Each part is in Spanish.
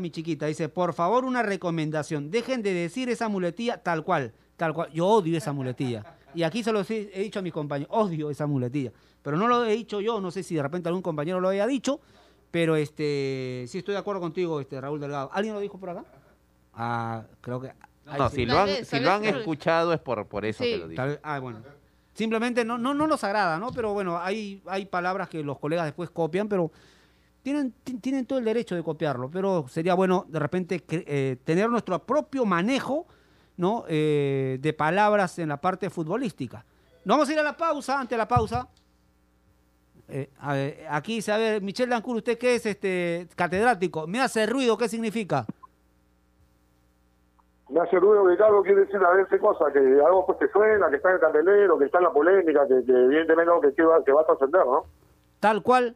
mi chiquita, dice, por favor una recomendación, dejen de decir esa muletilla tal cual, tal cual. Yo odio esa muletilla. Y aquí se lo he he dicho a mis compañeros, odio esa muletilla. Pero no lo he dicho yo, no sé si de repente algún compañero lo haya dicho, pero este sí estoy de acuerdo contigo, este Raúl Delgado. ¿Alguien lo dijo por acá? Ah, creo que... No, sí. si lo han, vez, si lo han escuchado es por, por eso Sí. que lo vez- ah, bueno. Simplemente no, no, no nos agrada, ¿no? Pero bueno, hay, hay palabras que los colegas después copian, pero tienen, ti- tienen todo el derecho de copiarlo. Pero sería bueno de repente eh, tener nuestro propio manejo, ¿no? Eh, de palabras en la parte futbolística. Nos vamos a ir a la pausa, ante la pausa. Eh, a ver, aquí dice, a ver, Michel Dancur, ¿usted qué es este catedrático? Me hace ruido, ¿qué significa? Me hace ruido que Carlos quiere decir a veces cosas, que algo pues que suena, que está en el candelero, que está en la polémica, que, que evidentemente que, que va, que va a trascender, ¿no? Tal cual.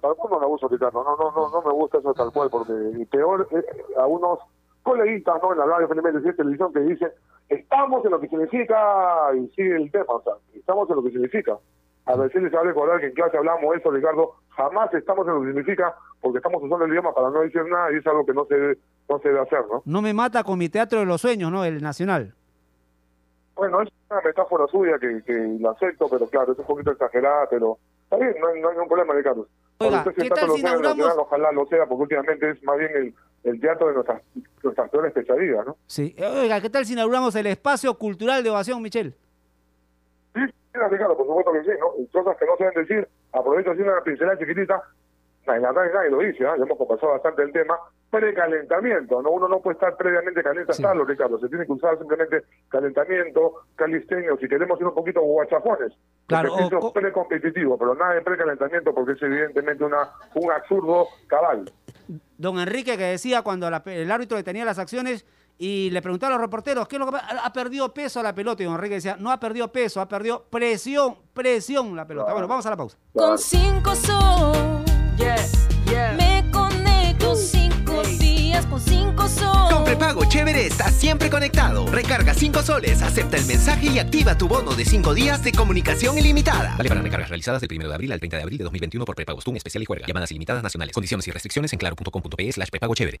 Tal cual no me gusta, no, no, no, no me gusta eso tal cual, porque y peor eh, a unos coleguitas, ¿no? En la radio felizmente de televisión que dicen, estamos en lo que significa, y sigue el tema, o sea, estamos en lo que significa. A veces les habrá recordar que en clase hablamos eso, Ricardo, jamás estamos en lo que significa, porque estamos usando el idioma para no decir nada y es algo que no se debe, no se debe hacer, ¿no? No me mata con mi teatro de los sueños, ¿no? El nacional. Bueno, es una metáfora suya que, que la acepto, pero claro, es un poquito exagerada, pero está bien, no hay, no hay ningún problema, Ricardo. Oiga, Cuando usted ¿qué sienta tal que si lo sea en el inauguramos- Nacional, Ojalá lo sea, porque últimamente es más bien el, el teatro de nuestras, nuestras peores pesadillas, ¿no? Sí. Oiga, ¿qué tal si inauguramos el espacio cultural de ovación, Michel? Sí, Ricardo, por supuesto que sí, ¿no? Cosas que no se deben decir, aprovecho así una pincelada chiquitita, en la nadie lo dice, ya hemos conversado bastante el tema, precalentamiento, ¿no? Uno no puede estar previamente caliente a Sí. estarlo, Ricardo, se tiene que usar simplemente calentamiento, calisteño, si queremos ir un poquito guachafones, Claro, o precompetitivo, pero nada de precalentamiento porque es evidentemente una un absurdo cabal. Don Enrique que decía cuando la el árbitro detenía las acciones y le preguntaba a los reporteros, ¿qué es lo que ha perdido peso la pelota? Y don Enrique decía, no ha perdido peso, ha perdido presión, presión la pelota. Bueno, vamos a la pausa. Con 5 sol. Me conecto 5 días con 5 sol. Con prepago chévere estás siempre conectado. Recarga 5 soles, acepta el mensaje y activa tu bono de 5 días de comunicación ilimitada. Vale para recargas realizadas del 1 de abril al 30 de abril de 2021 por prepago Stun especial y juega. Llamadas ilimitadas nacionales. Condiciones y restricciones en claro.com.pe slash prepago chévere.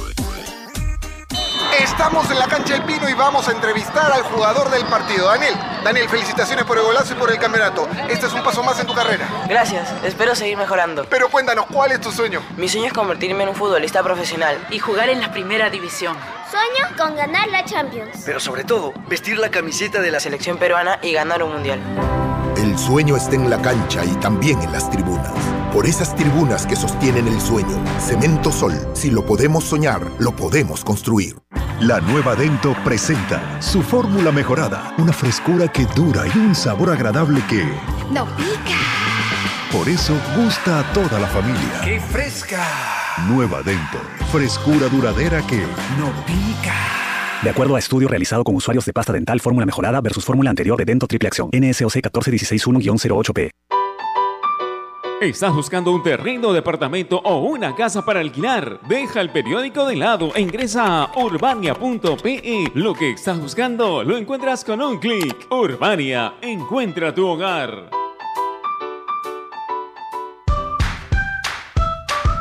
Estamos en la cancha del Pino y vamos a entrevistar al jugador del partido, Daniel. Daniel, felicitaciones por el golazo y por el campeonato. Este es un paso más en tu carrera. Gracias, espero seguir mejorando. Pero cuéntanos, ¿cuál es tu sueño? Mi sueño es convertirme en un futbolista profesional. Y jugar en la primera división. Sueño con ganar la Champions. Pero sobre todo, vestir la camiseta de la La selección peruana y ganar un mundial. El sueño está en la cancha y también en las tribunas. Por esas tribunas que sostienen el sueño. Cemento Sol. Si lo podemos soñar, lo podemos construir. La nueva Dento presenta su fórmula mejorada, una frescura que dura y un sabor agradable que, No pica. Por eso, gusta a toda la familia. ¡Qué fresca! Nueva Dento, frescura duradera que, ¡No pica! De acuerdo a estudio realizado con usuarios de pasta dental fórmula mejorada versus fórmula anterior de Dento Triple Acción. NSOC 14161-08P. ¿Estás buscando un terreno, departamento o una casa para alquilar? Deja el periódico de lado e ingresa a urbania.pe. Lo que estás buscando lo encuentras con un clic. Urbania, encuentra tu hogar.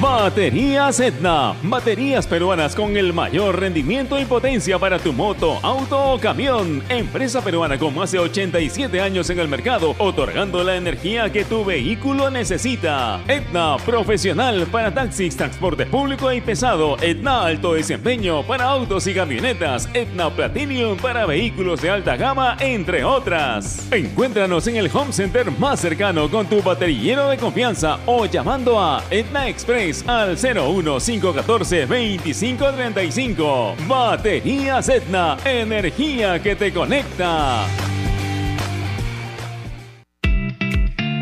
Baterías Etna. Baterías peruanas con el mayor rendimiento y potencia para tu moto, auto o camión. Empresa peruana con más de 87 años en el mercado, otorgando la energía que tu vehículo necesita. Etna Profesional para taxis, transporte público y pesado. Etna Alto Desempeño para autos y camionetas. Etna Platinum para vehículos de alta gama, entre otras. Encuéntranos en el home center más cercano con tu baterillero de confianza o llamando a Etna Express al 01514 2535. Batería Etna, energía que te conecta.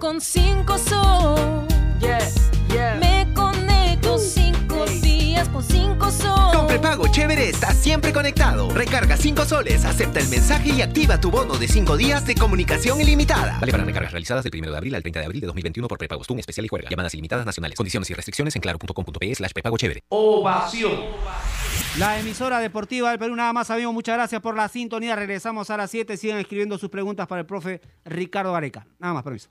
Con 5 sol. Me conecto 5 días con 5 sol. Con prepago chévere estás siempre conectado. Recarga 5 soles, acepta el mensaje y activa tu bono de 5 días de comunicación ilimitada. Vale para recargas realizadas del 1 de abril al 30 de abril de 2021 por prepago Stun especial y juega. Llamadas ilimitadas nacionales. Condiciones y restricciones en claro.com.pe slash prepago chévere. Ovación. La emisora deportiva del Perú, nada más amigos, muchas gracias por la sintonía. Regresamos a las 7. Sigan escribiendo sus preguntas para el profe Ricardo Gareca. Nada más, permiso.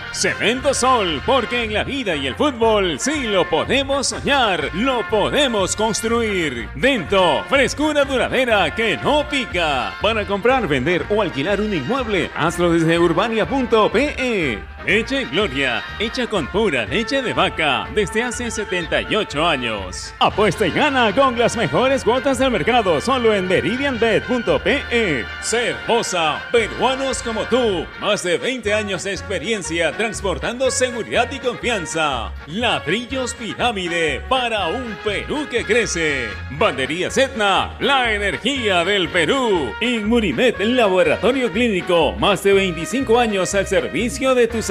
Cemento Sol, porque en la vida y el fútbol sí lo podemos soñar, lo podemos construir. Dento, frescura duradera que no pica. Para comprar, vender o alquilar un inmueble, hazlo desde urbania.pe. Leche Gloria, hecha con pura leche de vaca desde hace 78 años. Apuesta y gana con las mejores cuotas del mercado solo en meridianbet.pe. Cervosa, peruanos como tú, más de 20 años de experiencia transportando seguridad y confianza. Ladrillos Pirámide para un Perú que crece. Banderías Etna, la energía del Perú. Inmunimed, laboratorio clínico, más de 25 años al servicio de tus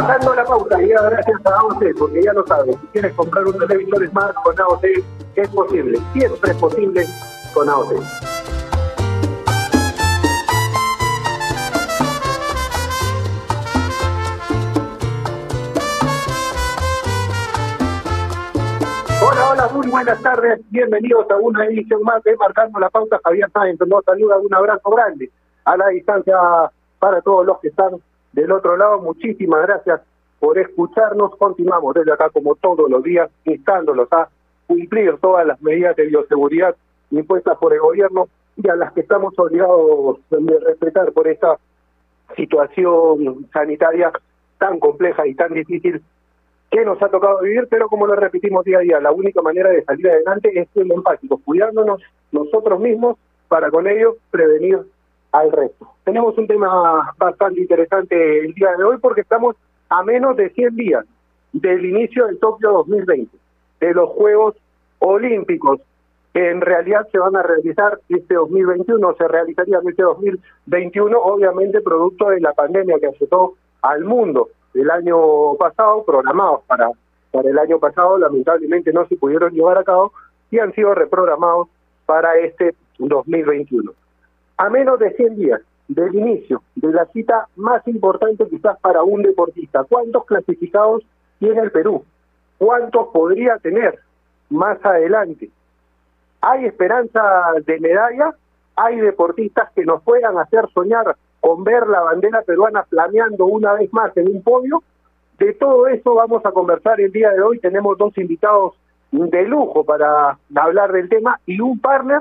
Pasando la pauta y gracias a AOC, porque ya lo sabes, si quieres comprar un televisor Smart con AOC, es posible, siempre es posible con AOC. Hola, hola, muy buenas tardes, bienvenidos a una edición más de Marcando la Pauta. Javier Sáenz nos saluda, un abrazo grande a la distancia para todos los que están del otro lado. Muchísimas gracias por escucharnos. Continuamos desde acá como todos los días, instándolos a cumplir todas las medidas de bioseguridad impuestas por el gobierno y a las que estamos obligados de respetar por esta situación sanitaria tan compleja y tan difícil que nos ha tocado vivir, pero como lo repetimos día a día, la única manera de salir adelante es siendo empáticos, cuidándonos nosotros mismos para con ello prevenir al resto. Tenemos un tema bastante interesante el día de hoy porque estamos a menos de 100 días del inicio del Tokio 2020, de los Juegos Olímpicos, que en realidad se van a realizar este 2021, se realizarían este 2021, obviamente producto de la pandemia que azotó al mundo el año pasado, programados para, para el año pasado, lamentablemente no se pudieron llevar a cabo y han sido reprogramados para este 2021. A menos de 100 días del inicio de la cita más importante quizás para un deportista, ¿cuántos clasificados tiene el Perú? ¿Cuántos podría tener más adelante? ¿Hay esperanza de medalla? ¿Hay deportistas que nos puedan hacer soñar con ver la bandera peruana flameando una vez más en un podio. De todo eso vamos a conversar el día de hoy. Tenemos dos invitados de lujo para hablar del tema y un partner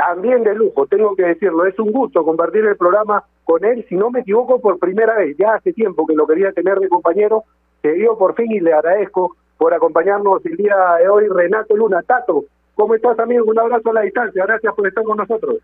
también de lujo, tengo que decirlo. Es un gusto compartir el programa con él, si no me equivoco, por primera vez. Ya hace tiempo que lo quería tener de compañero. Se dio por fin y le agradezco por acompañarnos el día de hoy, Renato Luna. Tato, ¿cómo estás, amigo? Un abrazo a la distancia. Gracias por estar con nosotros.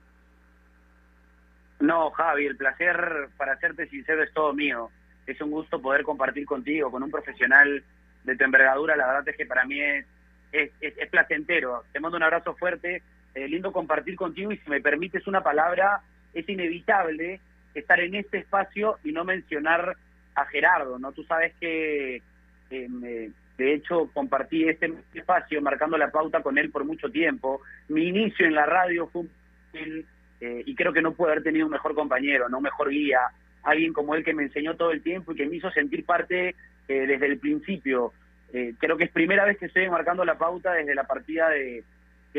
No, Javi, el placer, para serte sincero, es todo mío. Es un gusto poder compartir contigo, con un profesional de tu envergadura. La verdad es que para mí es, es, placentero. Te mando un abrazo fuerte. Eh, lindo compartir contigo y si me permites una palabra, es inevitable estar en este espacio y no mencionar a Gerardo, ¿no? Tú sabes que, eh, de hecho, compartí este espacio marcando la pauta con él por mucho tiempo. Mi inicio en la radio fue un eh, y creo que no puedo haber tenido un mejor compañero, no un mejor guía, alguien como él que me enseñó todo el tiempo y que me hizo sentir parte eh, desde el principio. Creo que es primera vez que estoy marcando la pauta desde la partida de,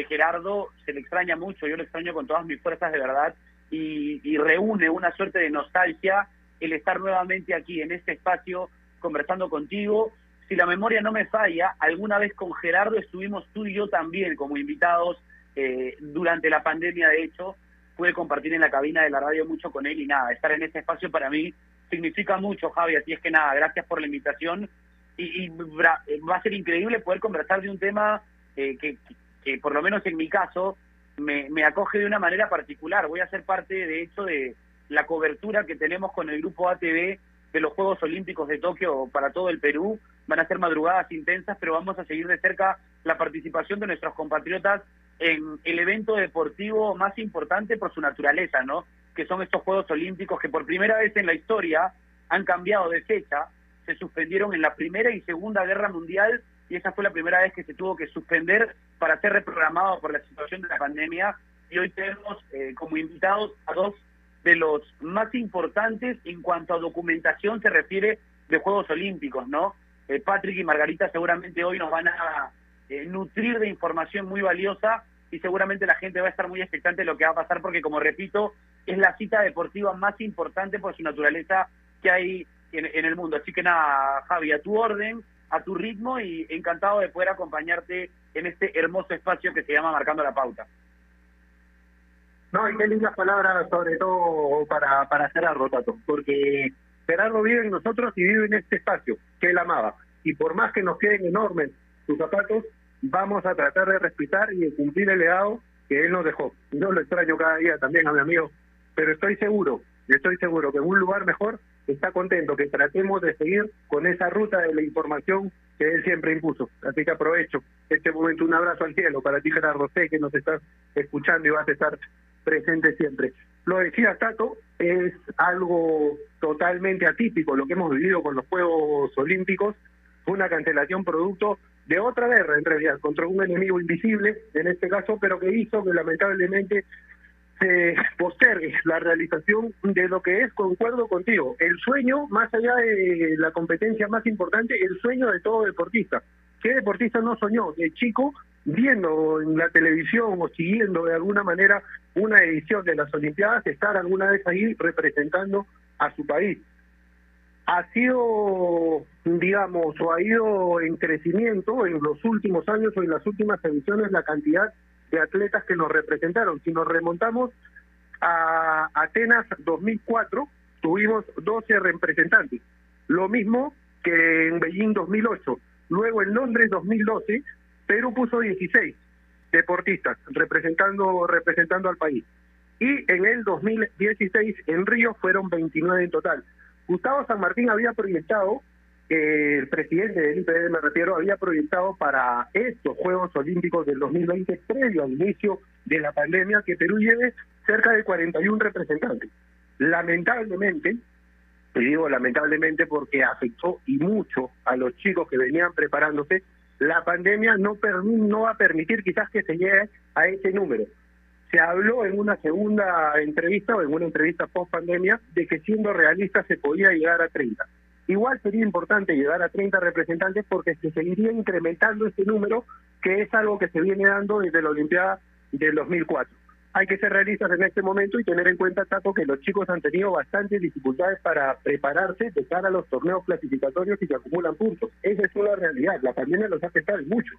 Gerardo, se le extraña mucho, yo lo extraño con todas mis fuerzas de verdad y, y reúne una suerte de nostalgia el estar nuevamente aquí en este espacio conversando contigo. Si la memoria no me falla, alguna vez con Gerardo estuvimos tú y yo también como invitados durante la pandemia, de hecho, pude compartir en la cabina de la radio mucho con él y nada, estar en este espacio para mí significa mucho, Javi, así es que nada, gracias por la invitación y, va a ser increíble poder conversar de un tema eh, que, que, por lo menos en mi caso me, me acoge de una manera particular. Voy a ser parte, de hecho, de la cobertura que tenemos con el grupo ATV de los Juegos Olímpicos de Tokio para todo el Perú. Van a ser madrugadas intensas, pero vamos a seguir de cerca la participación de nuestros compatriotas en el evento deportivo más importante por su naturaleza, ¿no? Que son estos Juegos Olímpicos que por primera vez en la historia han cambiado de fecha, se suspendieron en la Primera y Segunda Guerra Mundial y esa fue la primera vez que se tuvo que suspender para ser reprogramado por la situación de la pandemia y hoy tenemos eh, como invitados a dos de los más importantes en cuanto a documentación se refiere de Juegos Olímpicos, ¿no? Eh, Patrick y Margarita seguramente hoy nos van a eh, nutrir de información muy valiosa y seguramente la gente va a estar muy expectante de lo que va a pasar porque, como repito, es la cita deportiva más importante por su naturaleza que hay en, el mundo. Así que nada, Javi, a tu orden, a tu ritmo y encantado de poder acompañarte en este hermoso espacio que se llama Marcando la Pauta. No, y qué lindas palabras, sobre todo para, para Gerardo Tato, porque Gerardo vive en nosotros y vive en este espacio que él amaba. Y por más que nos queden enormes sus zapatos, vamos a tratar de respetar y de cumplir el legado que él nos dejó. Yo lo extraño cada día también a mi amigo, pero estoy seguro, estoy seguro que en un lugar mejor está contento que tratemos de seguir con esa ruta de la información que él siempre impuso. Así que aprovecho este momento, un abrazo al cielo para ti Gerardo, sé que nos estás escuchando y vas a estar presente siempre. Lo decía Tato, es algo totalmente atípico lo que hemos vivido con los Juegos Olímpicos, una cancelación producto de otra guerra, en realidad, contra un enemigo invisible, en este caso, pero que hizo que lamentablemente se postergue la realización de lo que es, concuerdo contigo, el sueño, más allá de la competencia más importante, el sueño de todo deportista. ¿Qué deportista no soñó de chico viendo en la televisión o siguiendo de alguna manera una edición de las Olimpiadas, estar alguna vez ahí representando a su país. Ha sido, digamos, o ha ido en crecimiento en los últimos años o en las últimas ediciones la cantidad de atletas que nos representaron. Si nos remontamos a Atenas 2004, tuvimos 12 representantes. Lo mismo que en Beijing 2008. Luego en Londres 2012, Perú puso 16 deportistas representando representando al país. Y en el 2016 en Río fueron 29 en total. Gustavo San Martín había proyectado, eh, el presidente del IPD me refiero, había proyectado para estos Juegos Olímpicos del 2020, previo al inicio de la pandemia, que Perú lleve cerca de 41 representantes. Lamentablemente, y digo lamentablemente porque afectó y mucho a los chicos que venían preparándose, la pandemia no, no va a permitir quizás que se llegue a ese número. Se habló en una segunda entrevista o en una entrevista post pandemia de que siendo realista se podía llegar a 30. Igual sería importante llegar a 30 representantes porque se seguiría incrementando este número, que es algo que se viene dando desde la Olimpiada del 2004 hay que ser realistas en este momento y tener en cuenta, Tato, que los chicos han tenido bastantes dificultades para prepararse de cara a los torneos clasificatorios y que acumulan puntos. Esa es una realidad. La pandemia los ha afectado mucho.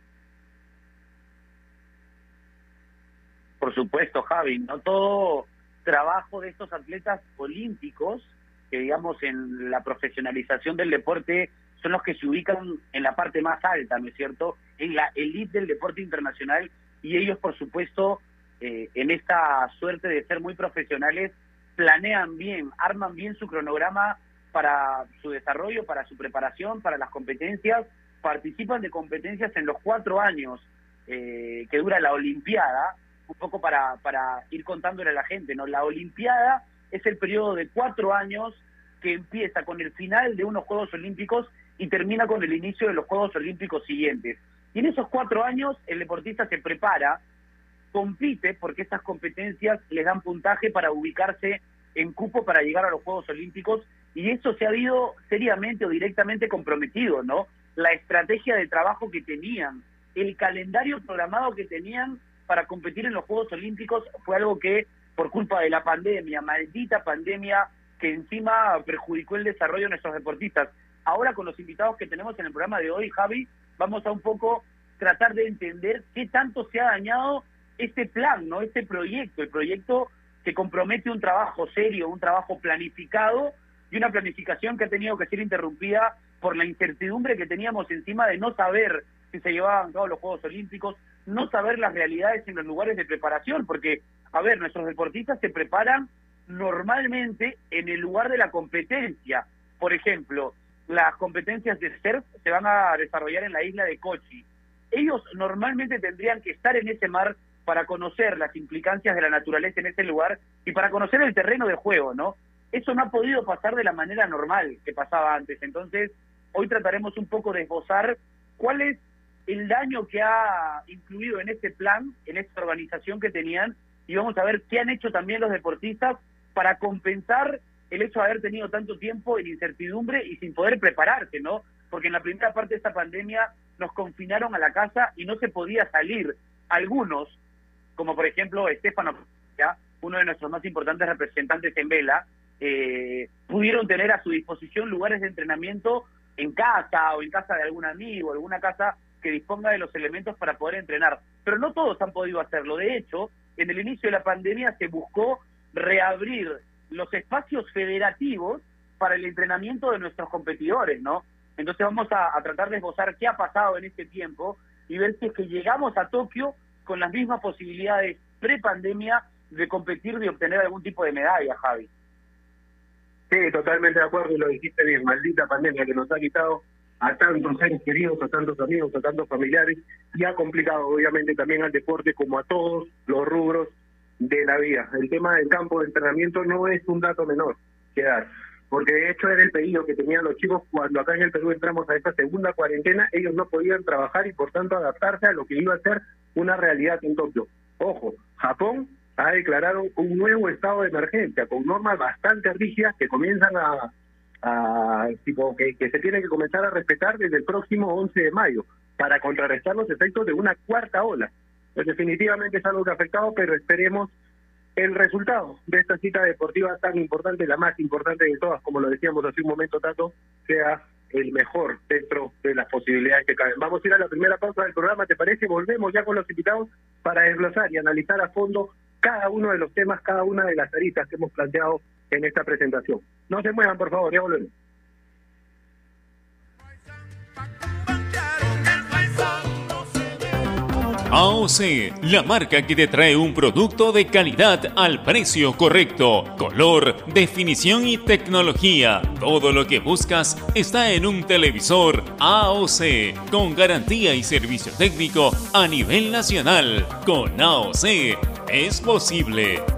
Por supuesto, Javi. No todo trabajo de estos atletas olímpicos, que digamos en la profesionalización del deporte son los que se ubican en la parte más alta, ¿no es cierto? En la elite del deporte internacional y ellos, por supuesto, eh, en esta suerte de ser muy profesionales, planean bien, arman bien su cronograma para su desarrollo, para su preparación, para las competencias, participan de competencias en los cuatro años eh, que dura la Olimpiada, un poco para, para ir contándole a la gente, ¿no? La Olimpiada es el periodo de cuatro años que empieza con el final de unos Juegos Olímpicos y termina con el inicio de los Juegos Olímpicos siguientes. Y en esos cuatro años el deportista se prepara compite porque estas competencias les dan puntaje para ubicarse en cupo para llegar a los Juegos Olímpicos y eso se ha habido seriamente o directamente comprometido, ¿no? La estrategia de trabajo que tenían, el calendario programado que tenían para competir en los Juegos Olímpicos fue algo que por culpa de la pandemia, maldita pandemia que encima perjudicó el desarrollo de nuestros deportistas. Ahora con los invitados que tenemos en el programa de hoy, Javi, vamos a un poco tratar de entender qué tanto se ha dañado este plan, ¿no? Este proyecto, el proyecto que compromete un trabajo serio, un trabajo planificado y una planificación que ha tenido que ser interrumpida por la incertidumbre que teníamos encima de no saber si se llevaban a cabo los Juegos Olímpicos, no saber las realidades en los lugares de preparación, porque, a ver, nuestros deportistas se preparan normalmente en el lugar de la competencia. Por ejemplo, las competencias de surf se van a desarrollar en la isla de Kochi. Ellos normalmente tendrían que estar en ese mar para conocer las implicancias de la naturaleza en ese lugar y para conocer el terreno de juego, ¿no? Eso no ha podido pasar de la manera normal que pasaba antes. Entonces, hoy trataremos un poco de esbozar cuál es el daño que ha incluido en este plan, en esta organización que tenían, y vamos a ver qué han hecho también los deportistas para compensar el hecho de haber tenido tanto tiempo en incertidumbre y sin poder prepararse, ¿no? Porque en la primera parte de esta pandemia nos confinaron a la casa y no se podía salir. Algunos, como por ejemplo Estefano, uno de nuestros más importantes representantes en vela, eh, pudieron tener a su disposición lugares de entrenamiento en casa o en casa de algún amigo, alguna casa que disponga de los elementos para poder entrenar. Pero no todos han podido hacerlo. De hecho, en el inicio de la pandemia se buscó reabrir los espacios federativos para el entrenamiento de nuestros competidores, ¿no? Entonces vamos a, tratar de esbozar qué ha pasado en este tiempo y ver si es que llegamos a Tokio con las mismas posibilidades pre-pandemia de competir y obtener algún tipo de medalla, Javi. Sí, totalmente de acuerdo y lo dijiste bien, maldita pandemia que nos ha quitado a tantos seres queridos, a tantos amigos, a tantos familiares y ha complicado obviamente también al deporte como a todos los rubros de la vida. El tema del campo de entrenamiento no es un dato menor que dar, porque de hecho era el pedido que tenían los chicos cuando acá en el Perú entramos a esta segunda cuarentena, ellos no podían trabajar y por tanto adaptarse a lo que iba a ser una realidad en Tokio. Ojo, Japón ha declarado un nuevo estado de emergencia con normas bastante rígidas que comienzan a, a, tipo que, que se tiene que comenzar a respetar desde el próximo 11 de mayo para contrarrestar los efectos de una cuarta ola. Pues definitivamente es algo que ha afectado, pero esperemos el resultado de esta cita deportiva tan importante, la más importante de todas, como lo decíamos hace un momento, Tato, sea el mejor dentro de las posibilidades que caben. Vamos a ir a la primera pausa del programa, ¿te parece? Volvemos ya con los invitados para desglosar y analizar a fondo cada uno de los temas, cada una de las aristas que hemos planteado en esta presentación. No se muevan, por favor, ya volvemos. AOC, la marca que te trae un producto de calidad al precio correcto, color, definición y tecnología. Todo lo que buscas está en un televisor AOC, con garantía y servicio técnico a nivel nacional. Con AOC es posible.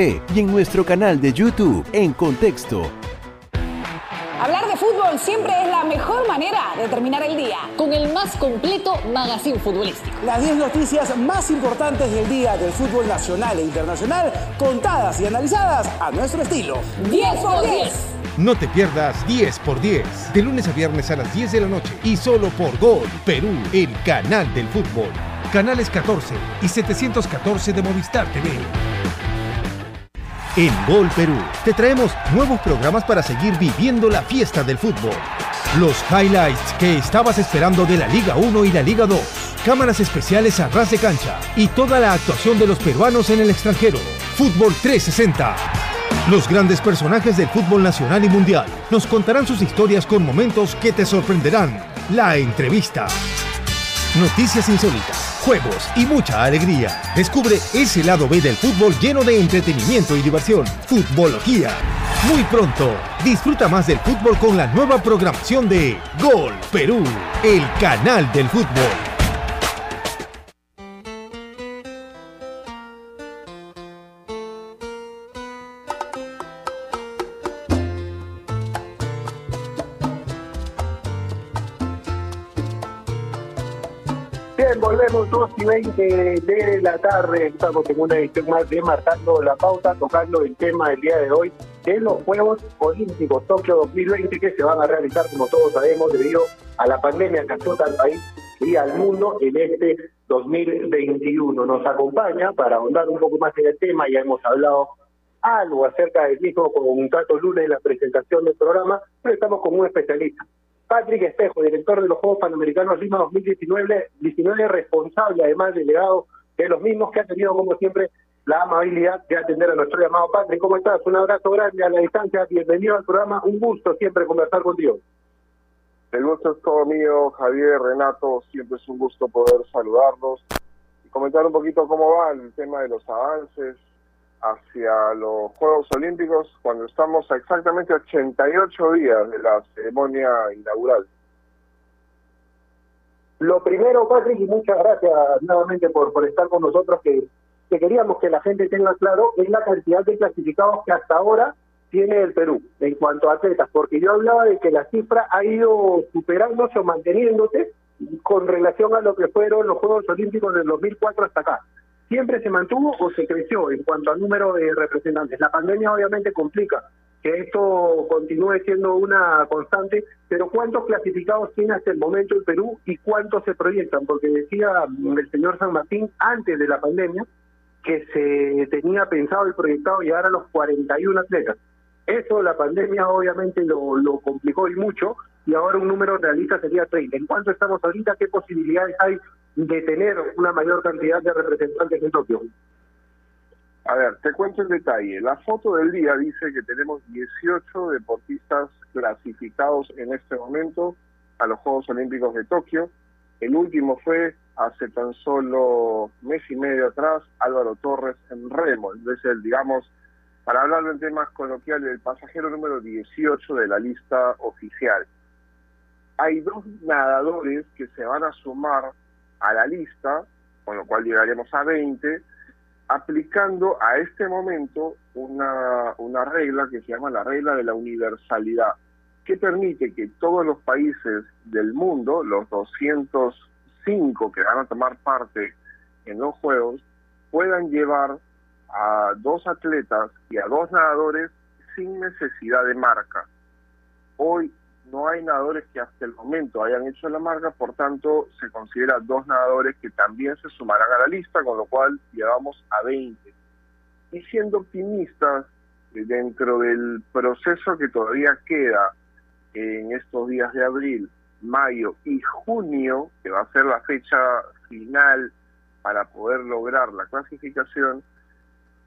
TV y en nuestro canal de YouTube en Contexto. Hablar de fútbol siempre es la mejor manera de terminar el día. Con el más completo magazine futbolístico. Las 10 noticias más importantes del día del fútbol nacional e internacional, contadas y analizadas a nuestro estilo. 10 por 10. No te pierdas 10 por 10, de lunes a viernes a las 10 de la noche y solo por Gol Perú, el canal del fútbol. Canales 14 y 714 de Movistar TV. En Gol Perú te traemos nuevos programas para seguir viviendo la fiesta del fútbol. Los highlights que estabas esperando de la Liga 1 y la Liga 2. Cámaras especiales a ras de cancha y toda la actuación de los peruanos en el extranjero. Fútbol 360. Los grandes personajes del fútbol nacional y mundial nos contarán sus historias con momentos que te sorprenderán. La entrevista. Noticias insólitas, juegos y mucha alegría. Descubre ese lado B del fútbol lleno de entretenimiento y diversión. Futbología. Muy pronto, disfruta más del fútbol con la nueva programación de Gol Perú, el canal del fútbol. Bien, volvemos 2 y 20 de la tarde. Estamos en una edición más de Marcando la Pauta, tocando el tema del día de hoy de los Juegos Olímpicos Tokio 2020 que se van a realizar, como todos sabemos, debido a la pandemia que azota al país y al mundo en este 2021. Nos acompaña para ahondar un poco más en el tema, ya hemos hablado algo acerca del mismo con un Tato Luna en la presentación del programa, pero estamos con un especialista. Patrick Espejo, director de los Juegos Panamericanos Lima 2019, 19, responsable además delegado de los mismos que ha tenido como siempre la amabilidad de atender a nuestro llamado. Patrick, ¿cómo estás? Un abrazo grande a la distancia, bienvenido al programa, un gusto siempre conversar contigo. El gusto es todo mío, Javier, Renato, siempre es un gusto poder saludarlos y comentar un poquito cómo va el tema de los avances hacia los Juegos Olímpicos cuando estamos a exactamente 88 días de la ceremonia inaugural. Lo primero, Patrick, y muchas gracias nuevamente por, por estar con nosotros, que, que queríamos que la gente tenga claro es la cantidad de clasificados que hasta ahora tiene el Perú en cuanto a atletas, porque yo hablaba de que la cifra ha ido superándose o manteniéndose con relación a lo que fueron los Juegos Olímpicos del 2004 hasta acá. ¿Siempre se mantuvo o se creció en cuanto al número de representantes? La pandemia obviamente complica que esto continúe siendo una constante, pero ¿cuántos clasificados tiene hasta el momento el Perú y cuántos se proyectan? Porque decía el señor San Martín antes de la pandemia que se tenía pensado y proyectado llegar a los 41 atletas. Eso la pandemia obviamente lo, lo complicó y mucho, y ahora un número realista sería 30. ¿En cuánto estamos ahorita? ¿Qué posibilidades hay de tener una mayor cantidad de representantes en Tokio? A ver, te cuento el detalle. La foto del día dice que tenemos 18 deportistas clasificados en este momento a los Juegos Olímpicos de Tokio. El último fue hace tan solo mes y medio atrás Álvaro Torres en remo. Es el, digamos, para hablar en temas coloquiales, el pasajero número 18 de la lista oficial. Hay dos nadadores que se van a sumar a la lista, con lo cual llegaremos a 20, aplicando a este momento una, una regla que se llama la regla de la universalidad, que permite que todos los países del mundo, los 205 que van a tomar parte en los Juegos, puedan llevar a dos atletas y a dos nadadores sin necesidad de marca. Hoy no hay nadadores que hasta el momento hayan hecho la marca, por tanto se considera dos nadadores que también se sumarán a la lista, con lo cual llevamos a 20. Y siendo optimistas, eh, dentro del proceso que todavía queda en estos días de abril, mayo y junio, que va a ser la fecha final para poder lograr la clasificación,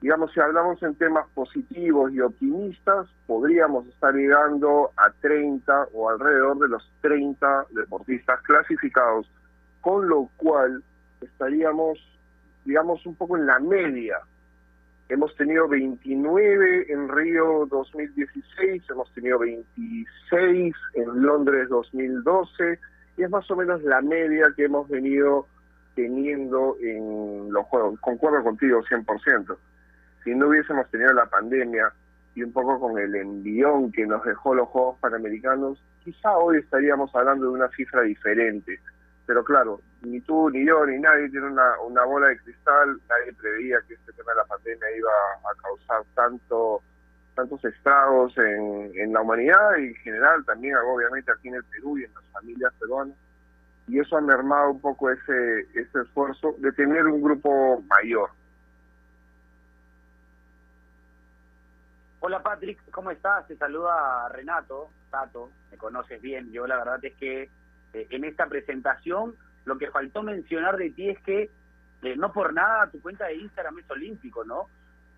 digamos, si hablamos en temas positivos y optimistas, podríamos estar llegando a 30 o alrededor de los 30 deportistas clasificados, con lo cual estaríamos, digamos, un poco en la media. Hemos tenido 29 en Río 2016, hemos tenido 26 en Londres 2012, y es más o menos la media que hemos venido teniendo en los Juegos. Concuerdo contigo 100% si no hubiésemos tenido la pandemia y un poco con el envión que nos dejó los Juegos Panamericanos, quizá hoy estaríamos hablando de una cifra diferente. Pero claro, ni tú, ni yo, ni nadie tiene una, bola de cristal, nadie preveía que este tema de la pandemia iba a causar tanto tantos estragos en, en la humanidad y en general también obviamente aquí en el Perú y en las familias peruanas y eso ha mermado un poco ese, ese esfuerzo de tener un grupo mayor. Hola Patrick, ¿cómo estás? Te saluda Renato, Tato, me conoces bien. Yo la verdad es que eh, en esta presentación lo que faltó mencionar de ti es que eh, no por nada tu cuenta de Instagram es olímpico, ¿no?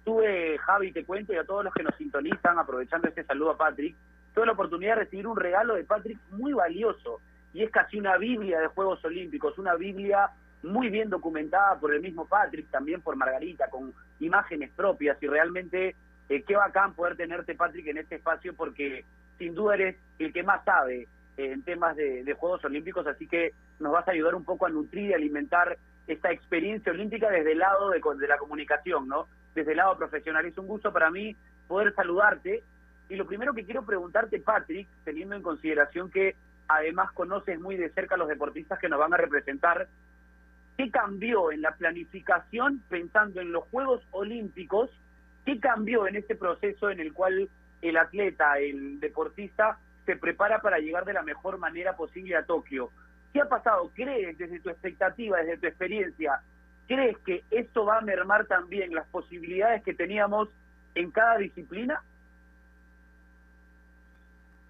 Tuve, Javi, te cuento, y a todos los que nos sintonizan, aprovechando este saludo a Patrick, tuve la oportunidad de recibir un regalo de Patrick muy valioso, y es casi una Biblia de Juegos Olímpicos, una Biblia muy bien documentada por el mismo Patrick, también por Margarita, con imágenes propias, y realmente eh, qué bacán poder tenerte, Patrick, en este espacio, porque sin duda eres el que más sabe eh, en temas de, Juegos Olímpicos, así que nos vas a ayudar un poco a nutrir y alimentar esta experiencia olímpica desde el lado de, de la comunicación, ¿no? Desde el lado profesional. Es un gusto para mí poder saludarte. Y lo primero que quiero preguntarte, Patrick, teniendo en consideración que además conoces muy de cerca a los deportistas que nos van a representar, ¿qué cambió en la planificación pensando en los Juegos Olímpicos ¿Qué cambió en este proceso en el cual el atleta, el deportista, se prepara para llegar de la mejor manera posible a Tokio? ¿Qué ha pasado? ¿Crees desde tu expectativa, desde tu experiencia, crees que esto va a mermar también las posibilidades que teníamos en cada disciplina?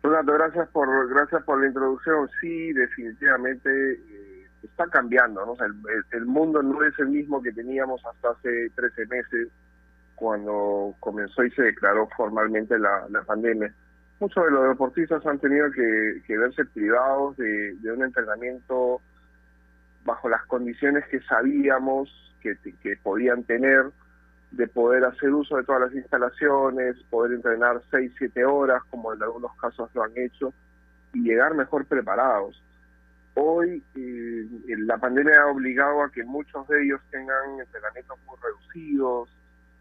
Renato, gracias por gracias por la introducción. Sí, definitivamente eh, está cambiando. ¿no? el, mundo no es el mismo que teníamos hasta hace 13 meses cuando comenzó y se declaró formalmente la, pandemia. Muchos de los deportistas han tenido que, verse privados de, un entrenamiento bajo las condiciones que sabíamos que, podían tener, de poder hacer uso de todas las instalaciones, poder entrenar 6, 7 horas, como en algunos casos lo han hecho, y llegar mejor preparados. Hoy eh, la pandemia ha obligado a que muchos de ellos tengan entrenamientos muy reducidos,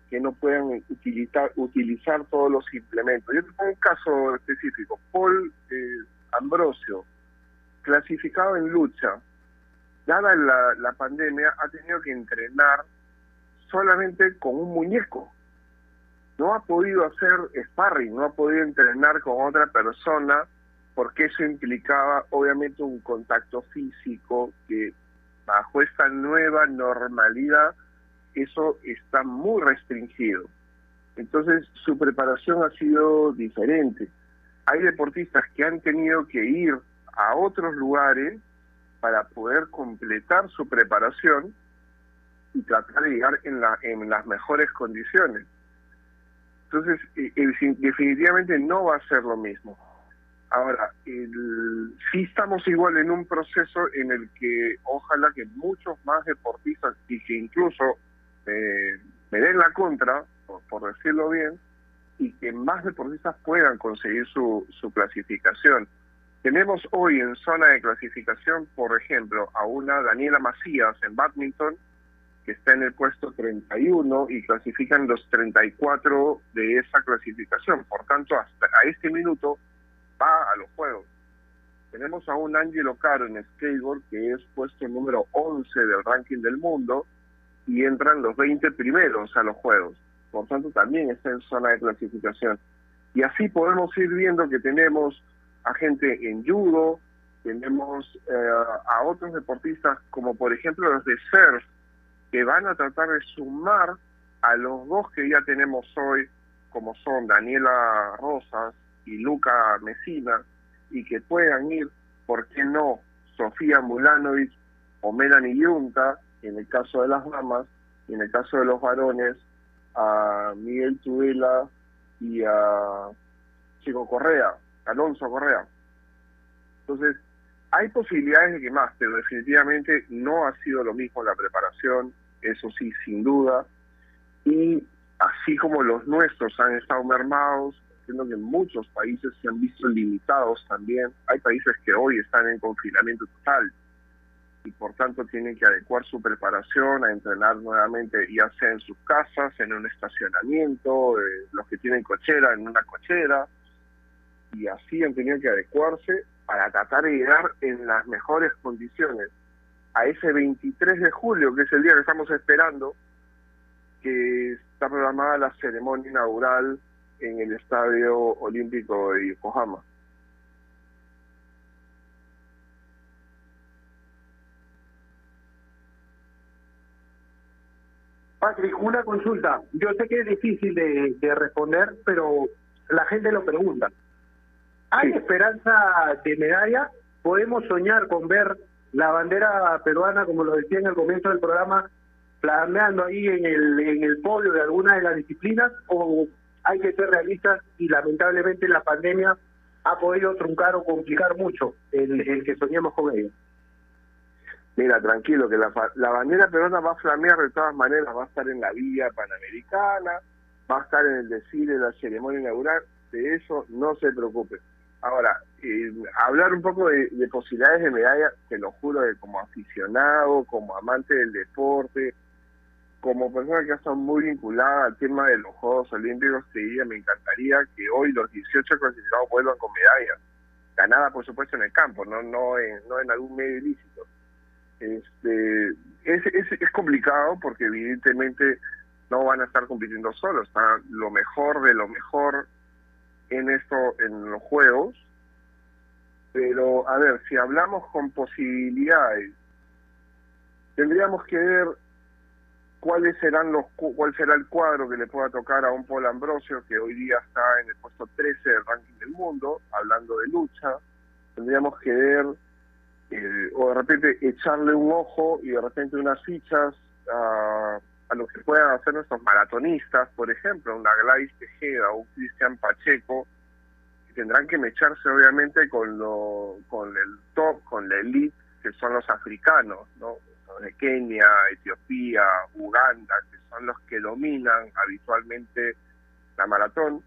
que no puedan utilizar, utilizar todos los implementos. Yo tengo un caso específico. Paul eh, Ambrosio, clasificado en lucha, dada la, la pandemia, ha tenido que entrenar solamente con un muñeco. No ha podido hacer sparring, no ha podido entrenar con otra persona porque eso implicaba obviamente un contacto físico que bajo esta nueva normalidad eso está muy restringido. Entonces su preparación ha sido diferente. Hay deportistas que han tenido que ir a otros lugares para poder completar su preparación y tratar de llegar en, la, en las mejores condiciones. Entonces, eh, definitivamente no va a ser lo mismo. Ahora, el, sí estamos igual en un proceso en el que ojalá que muchos más deportistas y que incluso me den la contra, por, decirlo bien, y que más deportistas puedan conseguir su, su clasificación. Tenemos hoy en zona de clasificación, por ejemplo, a una Daniela Macías en badminton, que está en el puesto 31 y clasifican los 34 de esa clasificación. Por tanto, hasta a este minuto va a los Juegos. Tenemos a un Angelo Caro en skateboard, que es puesto número 11 del ranking del mundo, y entran los 20 primeros a los Juegos. Por tanto, también está en zona de clasificación. Y así podemos ir viendo que tenemos a gente en judo, tenemos eh, a otros deportistas como por ejemplo los de surf, que van a tratar de sumar a los dos que ya tenemos hoy, como son Daniela Rosas y Luca Mesina, y que puedan ir, ¿por qué no? Sofía Mulanovic o Melanie Yunta, en el caso de las damas, y en el caso de los varones, a Miguel Tudela y a Chico Correa, Alonso Correa. Entonces, hay posibilidades de que más, pero definitivamente no ha sido lo mismo la preparación, eso sí, sin duda. Y así como los nuestros han estado mermados, siendo que muchos países se han visto limitados también. Hay países que hoy están en confinamiento total y por tanto tienen que adecuar su preparación a entrenar nuevamente, ya sea en sus casas, en un estacionamiento, eh, los que tienen cochera en una cochera, y así han tenido que adecuarse para tratar de llegar en las mejores condiciones a ese 23 de julio, que es el día que estamos esperando, que está programada la ceremonia inaugural en el Estadio Olímpico de Yokohama. Patrick, una consulta. Yo sé que es difícil de, de responder, pero la gente lo pregunta. ¿Hay esperanza de medalla? ¿Podemos soñar con ver la bandera peruana, como lo decía en el comienzo del programa, flameando ahí en el, en el podio de alguna de las disciplinas? ¿O hay que ser realistas y lamentablemente la pandemia ha podido truncar o complicar mucho el, el que soñemos con ella? Mira, tranquilo, que la, la bandera peruana va a flamear de todas maneras, va a estar en la vía panamericana, va a estar en el desfile de la ceremonia inaugural, de eso no se preocupe. Ahora, hablar un poco de, de, posibilidades de medalla, te lo juro, que como aficionado, como amante del deporte, como persona que ha estado muy vinculada al tema de los Juegos Olímpicos, te diría, me encantaría que hoy los 18 clasificados vuelvan con medallas. Ganada, por supuesto, en el campo, no no en, no en algún medio ilícito. Este, es, es, es complicado porque evidentemente no van a estar compitiendo solos, está lo mejor de lo mejor en esto, en los juegos. Pero, a ver, si hablamos con posibilidades, tendríamos que ver cuáles serán los cuál será el cuadro que le pueda tocar a un Paul Ambrosio que hoy día está en el puesto 13 del ranking del mundo, hablando de lucha. Tendríamos que ver eh, o de repente echarle un ojo y de repente unas fichas a, a lo que puedan hacer nuestros maratonistas, por ejemplo, una Gladys Tejeda o un Cristian Pacheco, que tendrán que mecharse obviamente con lo, con el top, con la elite, que son los africanos, ¿no? de Kenia, Etiopía, Uganda, que son los que dominan habitualmente la maratón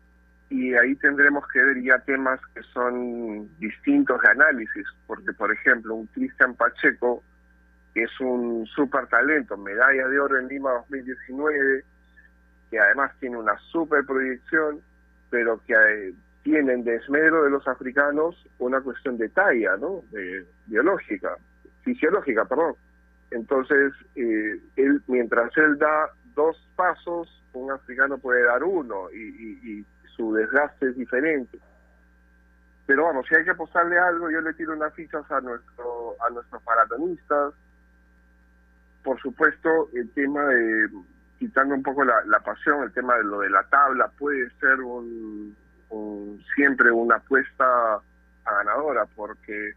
y ahí tendremos que ver ya temas que son distintos de análisis, porque por ejemplo un Cristian Pacheco es un super talento, medalla de oro en Lima 2019, que además tiene una super proyección, pero que eh, tiene en desmedro de los africanos una cuestión de talla, ¿no? De, biológica, fisiológica, perdón. Entonces, eh, él, mientras él da dos pasos, un africano puede dar uno y, y, y su desgaste es diferente. Pero vamos, si hay que apostarle algo, yo le tiro unas fichas a nuestro a nuestros maratonistas. Por supuesto, el tema de, quitando un poco la, la pasión, el tema de lo de la tabla puede ser un, siempre una apuesta ganadora, porque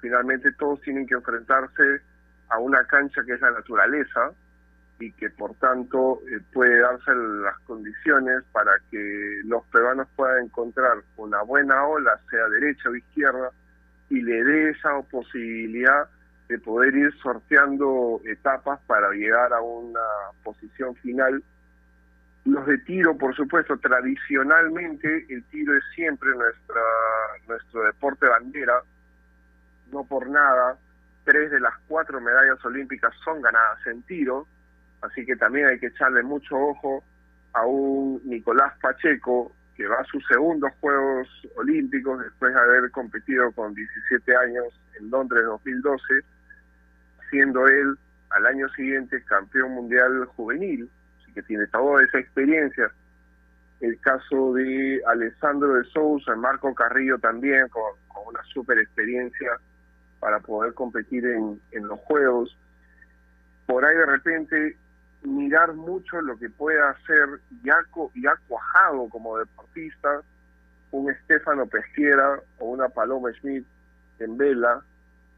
finalmente todos tienen que enfrentarse a una cancha que es la naturaleza, y que por tanto eh, puede darse las condiciones para que los peruanos puedan encontrar una buena ola, sea derecha o izquierda, y le dé esa posibilidad de poder ir sorteando etapas para llegar a una posición final. Los de tiro, por supuesto, tradicionalmente el tiro es siempre nuestra nuestro deporte bandera, no por nada, tres de las cuatro medallas olímpicas son ganadas en tiro, así que también hay que echarle mucho ojo a un Nicolás Pacheco que va a sus segundos Juegos Olímpicos después de haber competido con 17 años en Londres 2012, siendo él al año siguiente campeón mundial juvenil, así que tiene toda esa experiencia. El caso de Alessandro de Sousa, Marco Carrillo también, con, con una super experiencia para poder competir en, en los Juegos. Por ahí de repente mirar mucho lo que pueda hacer co- ya cuajado como deportista un Estefano Pesquera o una Paloma Schmidt en vela,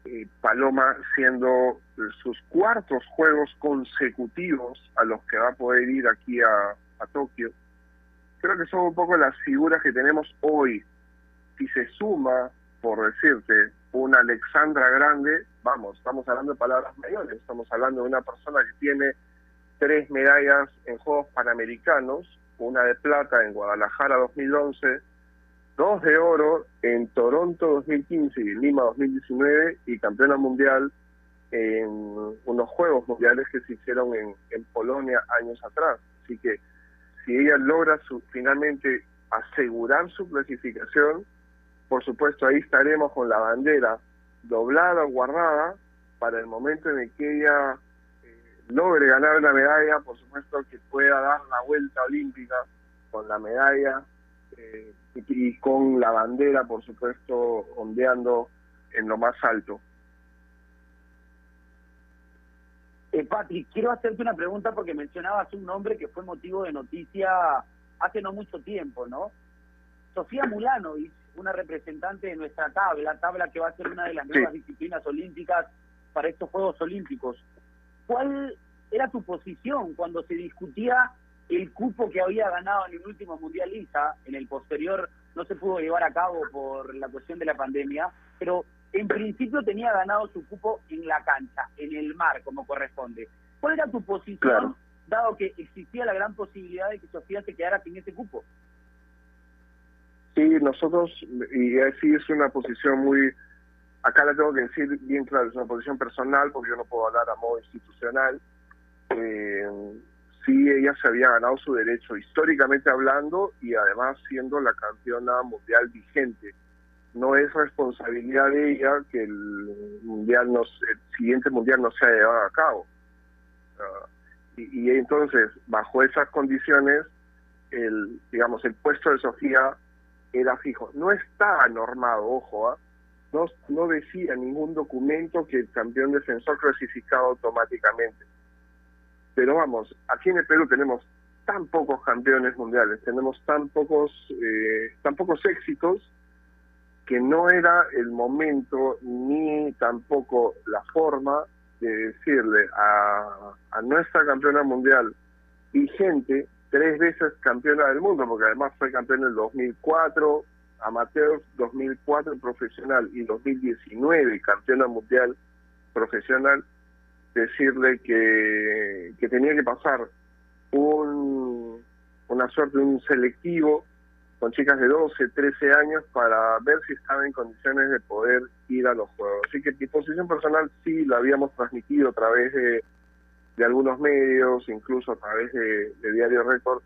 eh, Paloma siendo sus cuartos juegos consecutivos a los que va a poder ir aquí a, a Tokio. Creo que son un poco las figuras que tenemos hoy. Si se suma, por decirte, una Alexandra Grande, vamos, estamos hablando de palabras mayores, estamos hablando de una persona que tiene tres medallas en Juegos Panamericanos, una de plata en Guadalajara 2011, dos de oro en Toronto 2015 y Lima 2019 y campeona mundial en unos Juegos Mundiales que se hicieron en, en Polonia años atrás. Así que si ella logra su, finalmente asegurar su clasificación, por supuesto ahí estaremos con la bandera doblada o guardada para el momento en el que ella logre ganar una medalla, por supuesto que pueda dar la vuelta olímpica con la medalla eh, y, y con la bandera, por supuesto, ondeando en lo más alto. Eh, Patrick, quiero hacerte una pregunta porque mencionabas un nombre que fue motivo de noticia hace no mucho tiempo, ¿no? Sofía Mulanovic, una representante de nuestra tabla, tabla que va a ser una de las Sí. nuevas disciplinas olímpicas para estos Juegos Olímpicos. ¿Cuál era tu posición cuando se discutía el cupo que había ganado en el último Mundial ISA? En el posterior no se pudo llevar a cabo por la cuestión de la pandemia, pero en principio tenía ganado su cupo en la cancha, en el mar, como corresponde. ¿Cuál era tu posición, Claro. dado que existía la gran posibilidad de que Sofía se quedara sin ese cupo? Sí, nosotros, y así es una posición muy, acá la tengo que decir bien claro, es una posición personal porque yo no puedo hablar a modo institucional. Eh, sí, ella se había ganado su derecho históricamente hablando y además siendo la campeona mundial vigente. No es responsabilidad de ella que el mundial no, el siguiente mundial no se haya llevado a cabo. Ah, y, entonces, bajo esas condiciones, el, digamos, el puesto de Sofía era fijo. No estaba normado, ojo, ¿ah? No, no decía ningún documento que el campeón defensor clasificado automáticamente. Pero vamos, aquí en el Perú tenemos tan pocos campeones mundiales, tenemos tan pocos, eh, tan pocos éxitos que no era el momento ni tampoco la forma de decirle a, a nuestra campeona mundial vigente, tres veces campeona del mundo, porque además fue campeona en el 2004, amateur 2004 profesional y 2019 campeona mundial profesional, decirle que, que tenía que pasar un, una suerte un selectivo con chicas de 12, 13 años para ver si estaba en condiciones de poder ir a los juegos. Así que mi posición personal sí la habíamos transmitido a través de, de algunos medios, incluso a través de, de Diario Récord,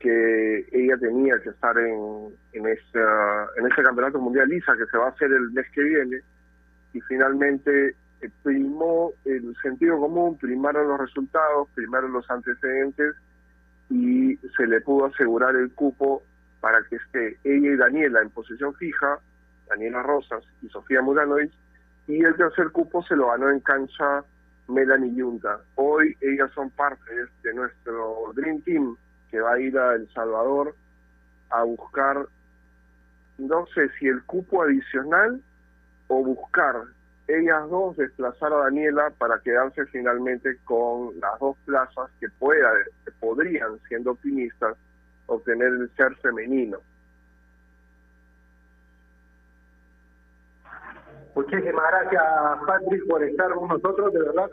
que ella tenía que estar en, en, esa, en ese campeonato mundial ISA que se va a hacer el mes que viene y finalmente eh, primó el sentido común, primaron los resultados, primaron los antecedentes y se le pudo asegurar el cupo para que esté ella y Daniela en posición fija, Daniela Rosas y Sofía Muranovic, y el tercer cupo se lo ganó en cancha Melanie Yunta. Hoy ellas son parte de nuestro Dream Team que va a ir a El Salvador a buscar, no sé si el cupo adicional o buscar ellas dos desplazar a Daniela para quedarse finalmente con las dos plazas que pueda, que podrían, siendo optimistas, obtener el ser femenino. Muchísimas gracias, Patrick, por estar con nosotros. De verdad,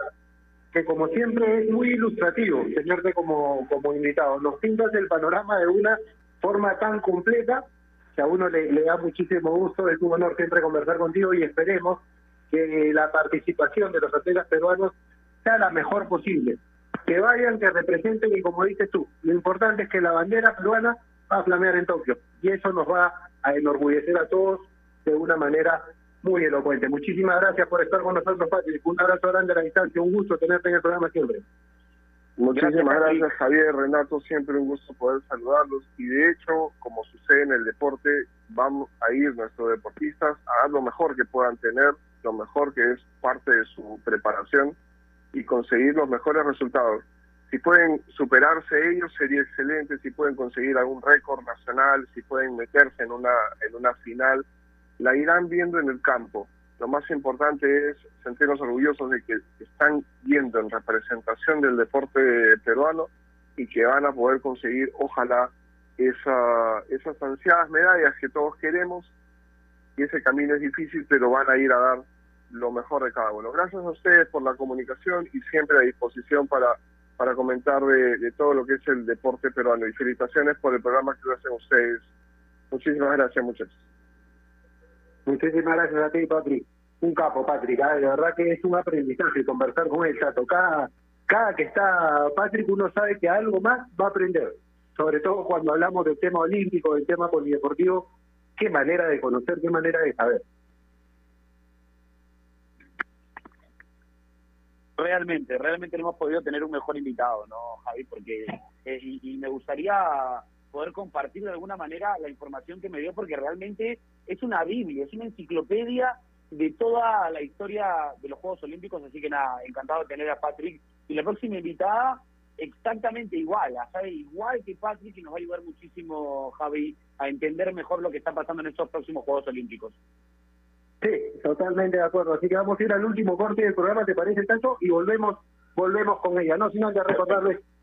que como siempre es muy ilustrativo tenerte como, como invitado. Nos pintas el panorama de una forma tan completa que a uno le, le da muchísimo gusto. Es un honor siempre conversar contigo y esperemos que la participación de los atletas peruanos sea la mejor posible. Que vayan, que representen y como dices tú, lo importante es que la bandera peruana va a flamear en Tokio y eso nos va a enorgullecer a todos de una manera muy elocuente. Muchísimas gracias por estar con nosotros, Patrick. Un abrazo grande a la distancia, un gusto tenerte en el programa siempre. Muchísimas gracias, Javier, Renato, siempre un gusto poder saludarlos y de hecho, como sucede en el deporte, vamos a ir nuestros deportistas a dar lo mejor que puedan tener, lo mejor que es parte de su preparación y conseguir los mejores resultados. Si pueden superarse ellos sería excelente, si pueden conseguir algún récord nacional, si pueden meterse en una en una final, la irán viendo en el campo. Lo más importante es sentirnos orgullosos de que están viendo en representación del deporte peruano y que van a poder conseguir, ojalá, esa, esas ansiadas medallas que todos queremos. Y ese camino es difícil, pero van a ir a dar lo mejor de cada uno. Gracias a ustedes por la comunicación y siempre a disposición para, comentar de, todo lo que es el deporte peruano. Y felicitaciones por el programa que hacen ustedes. Muchísimas gracias, muchachos. Muchísimas gracias a ti, Patrick. Un capo, Patrick. ¿eh? De verdad que es un aprendizaje conversar con él, Chato. Cada, cada que está Patrick, uno sabe que algo más va a aprender. Sobre todo cuando hablamos del tema olímpico, del tema polideportivo. Qué manera de conocer, qué manera de saber. Realmente, realmente no hemos podido tener un mejor invitado, ¿no, Javi? Porque, eh, y, y me gustaría poder compartir de alguna manera la información que me dio, porque realmente es una Biblia, es una enciclopedia de toda la historia de los Juegos Olímpicos, así que nada, encantado de tener a Patrick. Y la próxima invitada, exactamente igual, ¿sabe? igual que Patrick, y nos va a ayudar muchísimo, Javi, a entender mejor lo que está pasando en estos próximos Juegos Olímpicos. Sí, totalmente de acuerdo. Así que vamos a ir al último corte del programa, ¿te parece, tanto? Y volvemos volvemos con ella. No, sino que recordarles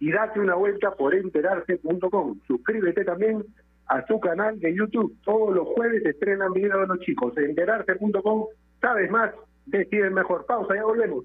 y date una vuelta por enterarse.com. Suscríbete también a su canal de YouTube. Todos los jueves estrenan videos de los chicos. Enterarse.com, sabes más, deciden mejor. Pausa, ya volvemos.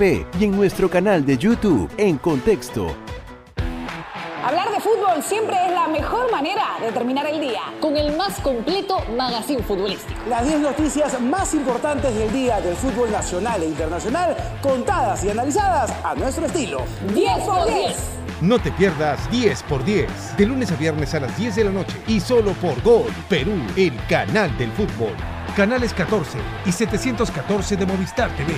TV y en nuestro canal de YouTube en Contexto. Hablar de fútbol siempre es la mejor manera de terminar el día. Con el más completo magazine futbolístico. Las 10 noticias más importantes del día del fútbol nacional e internacional, contadas y analizadas a nuestro estilo. 10 por 10. No te pierdas 10 por 10, de lunes a viernes a las 10 de la noche y solo por Gol Perú, el canal del fútbol. Canales 14 y 714 de Movistar TV.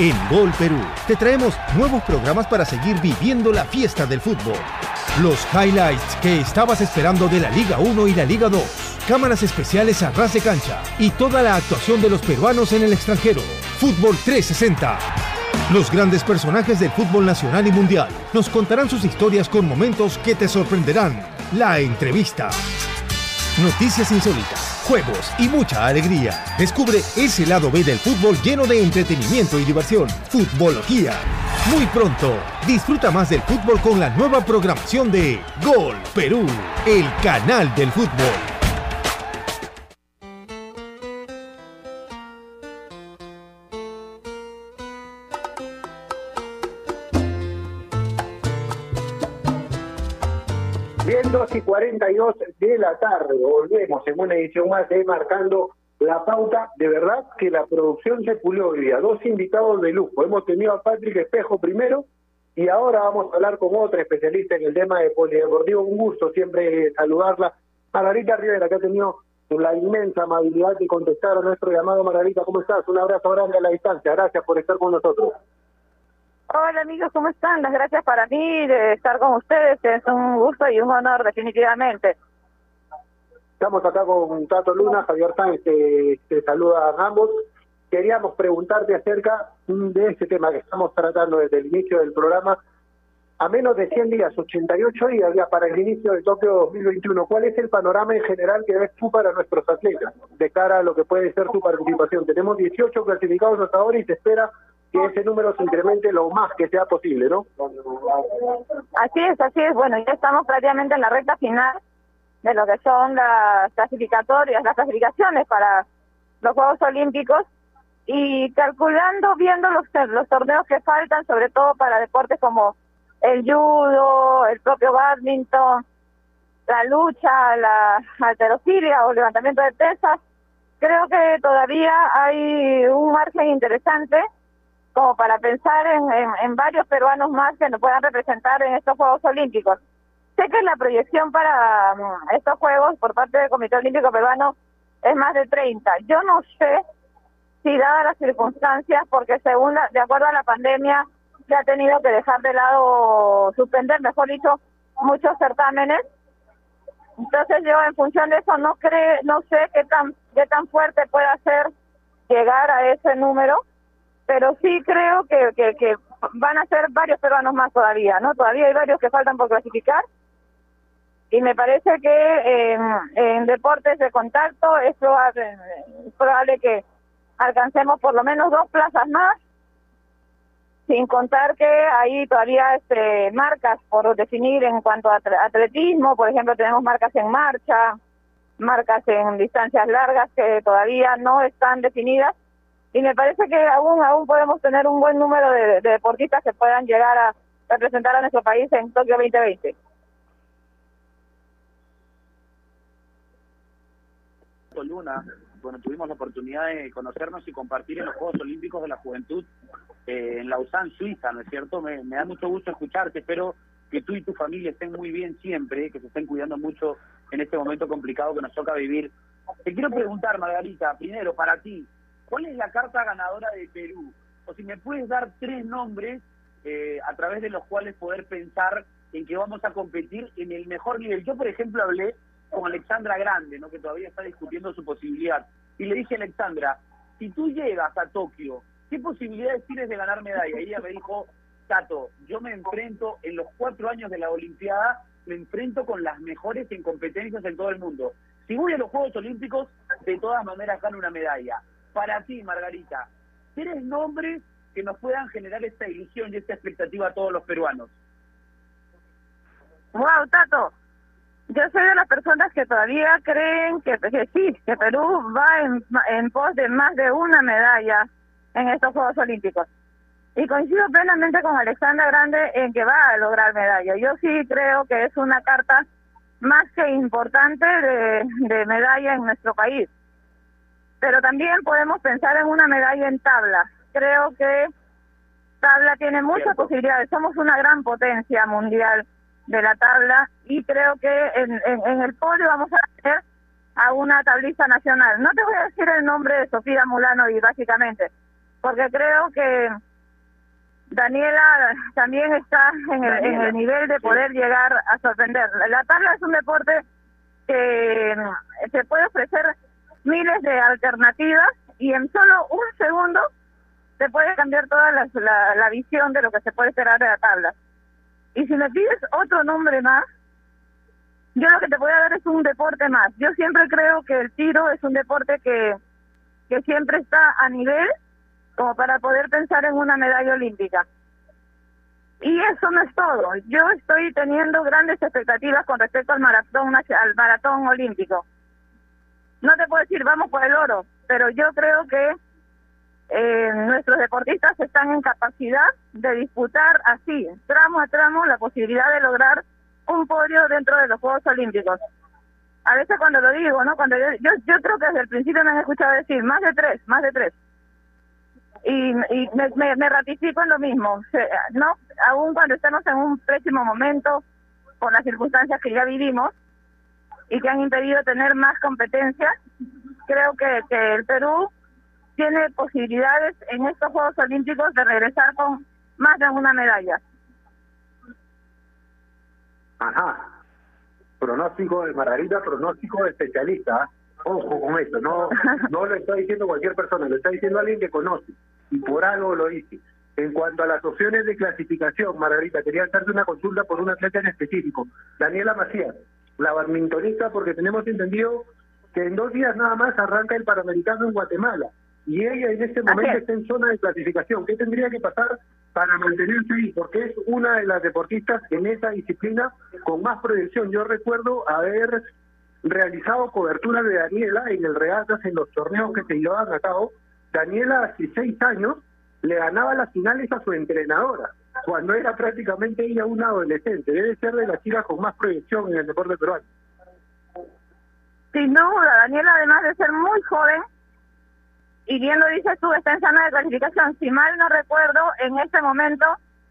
En Gol Perú te traemos nuevos programas para seguir viviendo la fiesta del fútbol. Los highlights que estabas esperando de la Liga 1 y la Liga 2. Cámaras especiales a ras de cancha y toda la actuación de los peruanos en el extranjero. Fútbol 360. Los grandes personajes del fútbol nacional y mundial nos contarán sus historias con momentos que te sorprenderán. La entrevista. Noticias insólitas, juegos y mucha alegría. Descubre ese lado B del fútbol lleno de entretenimiento y diversión. Futbología. Muy pronto, disfruta más del fútbol con la nueva programación de Gol Perú, el canal del fútbol. 42 de la tarde, volvemos en una edición más de Marcando la Pauta. De verdad que la producción se pulió. Dos invitados de lujo. Hemos tenido a Patrick Espejo primero y ahora vamos a hablar con otra especialista en el tema de polideportivo. Un gusto siempre saludarla. Margarita Rivera, que ha tenido la inmensa amabilidad de contestar a nuestro llamado. Margarita, ¿cómo estás? Un abrazo grande a la distancia. Gracias por estar con nosotros. Hola amigos, ¿cómo están? Las gracias para mí de estar con ustedes, es un gusto y un honor definitivamente. Estamos acá con Tato Luna, Javier Sáenz, te, te saluda a ambos. Queríamos preguntarte acerca de este tema que estamos tratando desde el inicio del programa. A menos de 100 días, 88 días ya para el inicio de Tokio 2021, ¿cuál es el panorama en general que ves tú para nuestros atletas de cara a lo que puede ser su participación? Tenemos 18 clasificados hasta ahora y se espera que ese número se incremente lo más que sea posible, ¿no? Así es, así es. Bueno, ya estamos prácticamente en la recta final de lo que son las clasificatorias, las clasificaciones para los Juegos Olímpicos y calculando, viendo los, torneos que faltan, sobre todo para deportes como el judo, el propio badminton, la lucha, la alterofilia o levantamiento de pesas, creo que todavía hay un margen interesante como para pensar en, en, varios peruanos más que nos puedan representar en estos Juegos Olímpicos. Sé que la proyección para mm, estos Juegos por parte del Comité Olímpico Peruano es más de 30. Yo no sé si dadas las circunstancias, porque según de acuerdo a la pandemia se ha tenido que dejar de lado, suspender, mejor dicho, muchos certámenes. Entonces yo en función de eso no cree, no sé qué tan qué tan fuerte puede ser llegar a ese número pero sí creo que, que, van a ser varios peruanos más todavía, ¿no? Todavía hay varios que faltan por clasificar y me parece que en deportes de contacto es probable, es probable que alcancemos por lo menos dos plazas más, sin contar que hay todavía este, marcas por definir en cuanto a atletismo, por ejemplo tenemos marcas en marcha, marcas en distancias largas que todavía no están definidas y me parece que aún aún podemos tener un buen número de, deportistas que puedan llegar a representar a nuestro país en Tokio 2020. Luna, bueno, tuvimos la oportunidad de conocernos y compartir en los Juegos Olímpicos de la Juventud eh, en Lausanne, Suiza, ¿no es cierto? Me, me da mucho gusto escucharte, espero que tú y tu familia estén muy bien siempre, que se estén cuidando mucho en este momento complicado que nos toca vivir. Te quiero preguntar, Margarita, primero, para ti, ¿Cuál es la carta ganadora de Perú? O si me puedes dar tres nombres eh, a través de los cuales poder pensar en que vamos a competir en el mejor nivel. Yo, por ejemplo, hablé con Alexandra Grande, ¿no? que todavía está discutiendo su posibilidad, y le dije a Alexandra, si tú llegas a Tokio, ¿qué posibilidades tienes de ganar medalla? Y ella me dijo, Tato, yo me enfrento en los cuatro años de la Olimpiada, me enfrento con las mejores en competencias en todo el mundo. Si voy a los Juegos Olímpicos, de todas maneras gano una medalla para ti, Margarita, tres nombres que nos puedan generar esta ilusión y esta expectativa a todos los peruanos. Wow, Tato. Yo soy de las personas que todavía creen que, sí, que Perú va en, pos de más de una medalla en estos Juegos Olímpicos. Y coincido plenamente con Alexandra Grande en que va a lograr medalla. Yo sí creo que es una carta más que importante de medalla en nuestro país pero también podemos pensar en una medalla en tabla. Creo que tabla tiene muchas posibilidades. Somos una gran potencia mundial de la tabla y creo que en, en, el podio vamos a tener a una tablista nacional. No te voy a decir el nombre de Sofía Mulano y básicamente, porque creo que Daniela también está en el, en el nivel de poder llegar a sorprender. La tabla es un deporte que se puede ofrecer miles de alternativas y en solo un segundo se puede cambiar toda la, la, visión de lo que se puede esperar de la tabla. Y si me pides otro nombre más, yo lo que te voy a dar es un deporte más. Yo siempre creo que el tiro es un deporte que, que siempre está a nivel como para poder pensar en una medalla olímpica. Y eso no es todo. Yo estoy teniendo grandes expectativas con respecto al maratón al maratón olímpico no te puedo decir vamos por el oro, pero yo creo que eh, nuestros deportistas están en capacidad de disputar así, tramo a tramo, la posibilidad de lograr un podio dentro de los Juegos Olímpicos. A veces cuando lo digo, ¿no? Cuando yo, yo, yo creo que desde el principio me han escuchado decir más de tres, más de tres. Y, y me, me, me ratifico en lo mismo, ¿no? Aún cuando estamos en un pésimo momento, con las circunstancias que ya vivimos y que han impedido tener más competencia, creo que, que el Perú tiene posibilidades en estos Juegos Olímpicos de regresar con más de una medalla. Ajá. Pronóstico de Margarita, pronóstico de especialista. Ojo con esto, no, no lo está diciendo cualquier persona, lo está diciendo alguien que conoce y por algo lo dice. En cuanto a las opciones de clasificación, Margarita, quería hacerte una consulta por un atleta en específico, Daniela Macías, la badmintonista, porque tenemos entendido que en dos días nada más arranca el Panamericano en Guatemala y ella en este momento está en zona de clasificación. ¿Qué tendría que pasar para mantenerse ahí? Porque es una de las deportistas en esa disciplina con más proyección. Yo recuerdo haber realizado cobertura de Daniela en el regatas en los torneos que se llevaban a cabo. Daniela hace seis años le ganaba las finales a su entrenadora, cuando era prácticamente ella una adolescente. Debe ser de las chicas con más proyección en el deporte peruano. Sin duda, Daniela, además de ser muy joven, y bien lo dices tú, está en zona de clasificación. Si mal no recuerdo, en este momento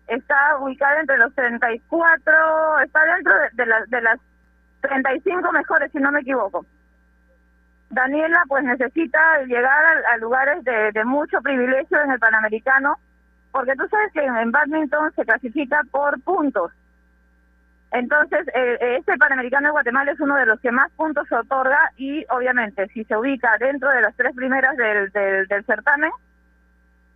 está ubicada entre los 34, está dentro de, las- de las 35 mejores, si no me equivoco. Daniela, pues necesita llegar a, a lugares de, de mucho privilegio en el Panamericano, porque tú sabes que en, badminton se clasifica por puntos. Entonces, eh, este Panamericano de Guatemala es uno de los que más puntos se otorga y obviamente si se ubica dentro de las tres primeras del, del, del certamen,